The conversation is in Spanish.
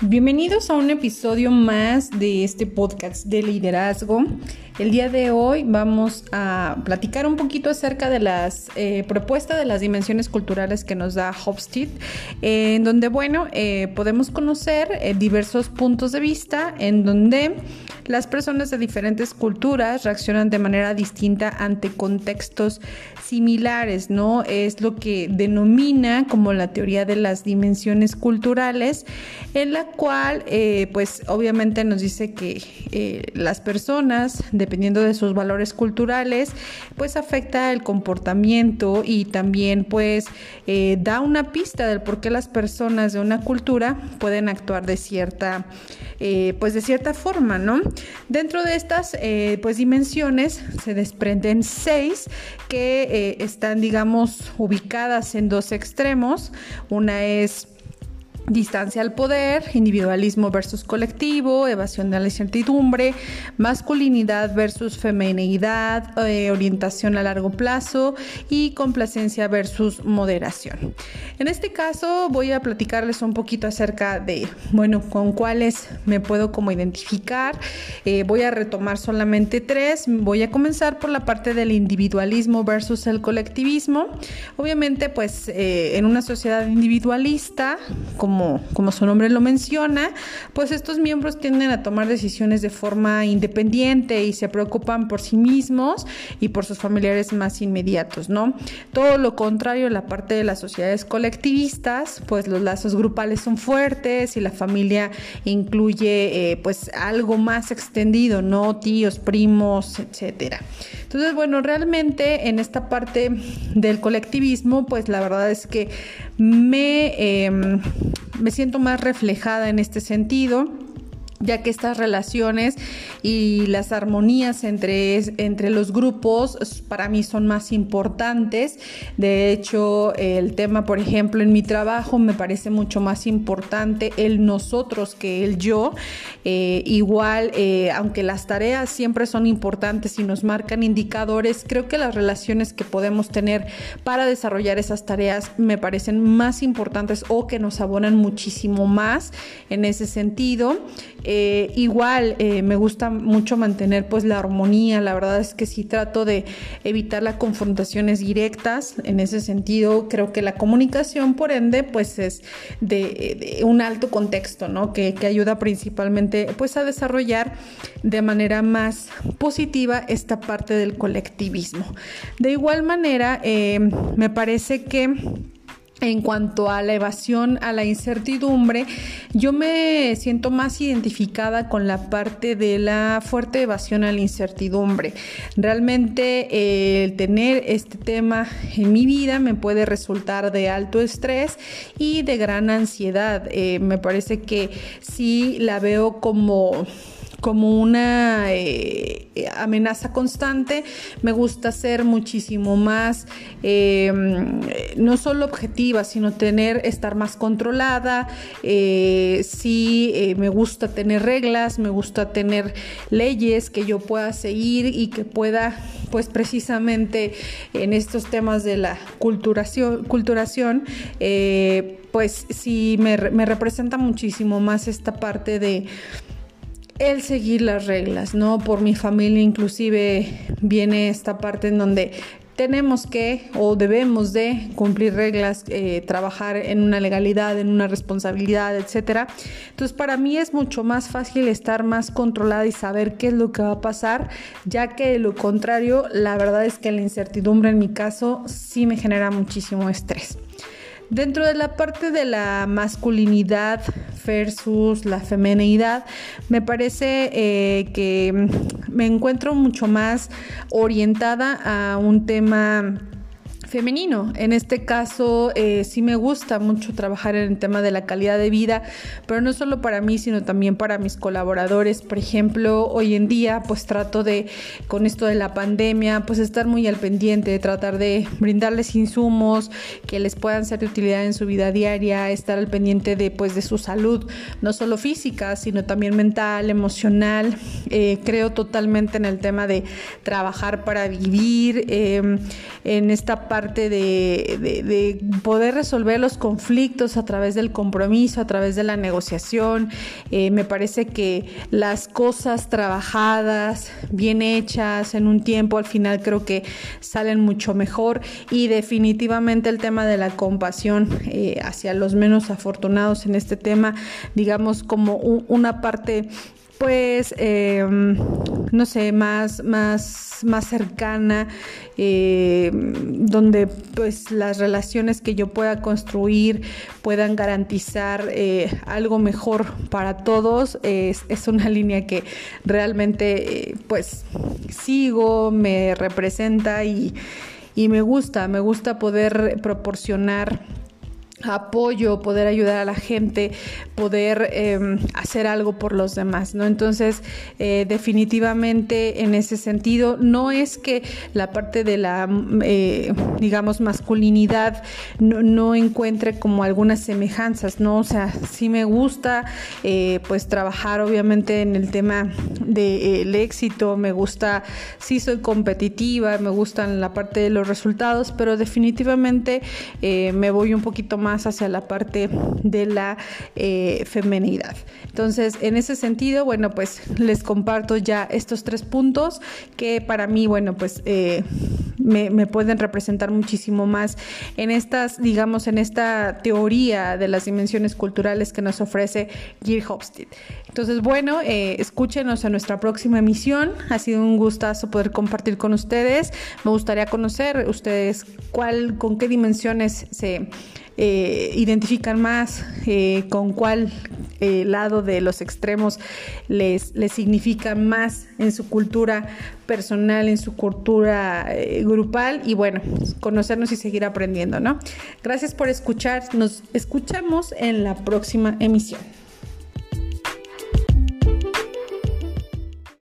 Bienvenidos a un episodio más de este podcast de liderazgo. El día de hoy vamos a platicar un poquito acerca de las eh, propuestas de las dimensiones culturales que nos da Hofstede, en donde, bueno, eh, podemos conocer eh, diversos puntos de vista en donde las personas de diferentes culturas reaccionan de manera distinta ante contextos similares, ¿no? Es lo que denomina como la teoría de las dimensiones culturales, en la cual, eh, pues obviamente nos dice que eh, las personas, dependiendo de sus valores culturales, pues afecta el comportamiento y también pues eh, da una pista del por qué las personas de una cultura pueden actuar de cierta, pues de cierta forma, ¿no? Dentro de estas eh, pues dimensiones se desprenden seis que eh, están digamos ubicadas en dos extremos. Una es distancia al poder, individualismo versus colectivo, evasión de la incertidumbre, masculinidad versus feminidad, eh, orientación a largo plazo y complacencia versus moderación. En este caso voy a platicarles un poquito acerca de, bueno, con cuáles me puedo como identificar. Eh, voy a retomar solamente tres. Voy a comenzar por la parte del individualismo versus el colectivismo. Obviamente, pues eh, en una sociedad individualista, como como, su nombre lo menciona, pues estos miembros tienden a tomar decisiones de forma independiente y se preocupan por sí mismos y por sus familiares más inmediatos, ¿no? Todo lo contrario, la parte de las sociedades colectivistas, pues los lazos grupales son fuertes y la familia incluye eh, pues algo más extendido, ¿no? Tíos, primos, etcétera. Entonces, bueno, realmente en esta parte del colectivismo, pues la verdad es que me, em, me siento más reflejada en este sentido ya que estas relaciones y las armonías entre, entre los grupos para mí son más importantes. De hecho, el tema, por ejemplo, en mi trabajo me parece mucho más importante el nosotros que el yo. Eh, igual, eh, aunque las tareas siempre son importantes y nos marcan indicadores, creo que las relaciones que podemos tener para desarrollar esas tareas me parecen más importantes o que nos abonan muchísimo más en ese sentido. Eh, igual eh, me gusta mucho mantener pues la armonía, la verdad es que sí trato de evitar las confrontaciones directas, en ese sentido creo que la comunicación por ende pues es de, un alto contexto, ¿no? Que, ayuda principalmente pues a desarrollar de manera más positiva esta parte del colectivismo. De igual manera, eh, me parece que en cuanto a la evasión, a la incertidumbre, yo me siento más identificada con la parte de la fuerte evasión a la incertidumbre. Realmente eh, el tener este tema en mi vida me puede resultar de alto estrés y de gran ansiedad. Eh, me parece que sí la veo como como una eh, amenaza constante. Me gusta ser muchísimo más, eh, no solo objetiva, sino tener, estar más controlada. Eh, sí, me gusta tener reglas, me gusta tener leyes que yo pueda seguir y que pueda, pues precisamente en estos temas de la culturación, culturación pues sí me representa muchísimo más esta parte de el seguir las reglas, ¿no? Por mi familia inclusive viene esta parte en donde tenemos que o debemos de cumplir reglas, eh, trabajar en una legalidad, en una responsabilidad, etcétera. Entonces para mí es mucho más fácil estar más controlada y saber qué es lo que va a pasar, ya que de lo contrario, la verdad es que la incertidumbre en mi caso sí me genera muchísimo estrés. Dentro de la parte de la masculinidad versus la feminidad, me parece eh, que me encuentro mucho más orientada a un tema femenino. En este caso, eh, sí me gusta mucho trabajar en el tema de la calidad de vida, pero no solo para mí, sino también para mis colaboradores. Por ejemplo, hoy en día, pues trato de, con esto de la pandemia, pues estar muy al pendiente, de tratar de brindarles insumos que les puedan ser de utilidad en su vida diaria, estar al pendiente de, pues, de su salud, no solo física, sino también mental, emocional. Eh, creo totalmente en el tema de trabajar para vivir, eh, en esta parte parte de, poder resolver los conflictos a través del compromiso, a través de la negociación. Eh, me parece que las cosas trabajadas, bien hechas, en un tiempo, al final creo que salen mucho mejor y definitivamente el tema de la compasión eh, hacia los menos afortunados en este tema, digamos como una parte pues, em, no sé, más, más, más cercana, eh, donde pues las relaciones que yo pueda construir puedan garantizar eh, algo mejor para todos, es, una línea que realmente pues sigo, me representa y, y me gusta, me gusta poder proporcionar apoyo, poder ayudar a la gente, poder em, hacer algo por los demás, ¿no? Entonces, eh, definitivamente en ese sentido, no es que la parte de la, eh, digamos, masculinidad no, encuentre como algunas semejanzas, ¿no? O sea, sí me gusta, eh, pues, trabajar obviamente en el tema del éxito, me gusta, sí soy competitiva, me gustan la parte de los resultados, pero definitivamente me voy un poquito más hacia la parte de la eh, femenidad. Entonces, en ese sentido, bueno, pues les comparto ya estos tres puntos que para mí, bueno, pues eh, me, pueden representar muchísimo más en estas, digamos, en esta teoría de las dimensiones culturales que nos ofrece Gil Hofstede. Entonces, bueno, eh, escúchenos en nuestra próxima emisión. Ha sido un gustazo poder compartir con ustedes. Me gustaría conocer ustedes cuál, con qué dimensiones se eh, identifican más, eh, con cuál eh, lado de los extremos les, les significa más en su cultura personal, en su cultura grupal y bueno, conocernos y seguir aprendiendo, ¿no? Gracias por escuchar, nos escuchamos en la próxima emisión.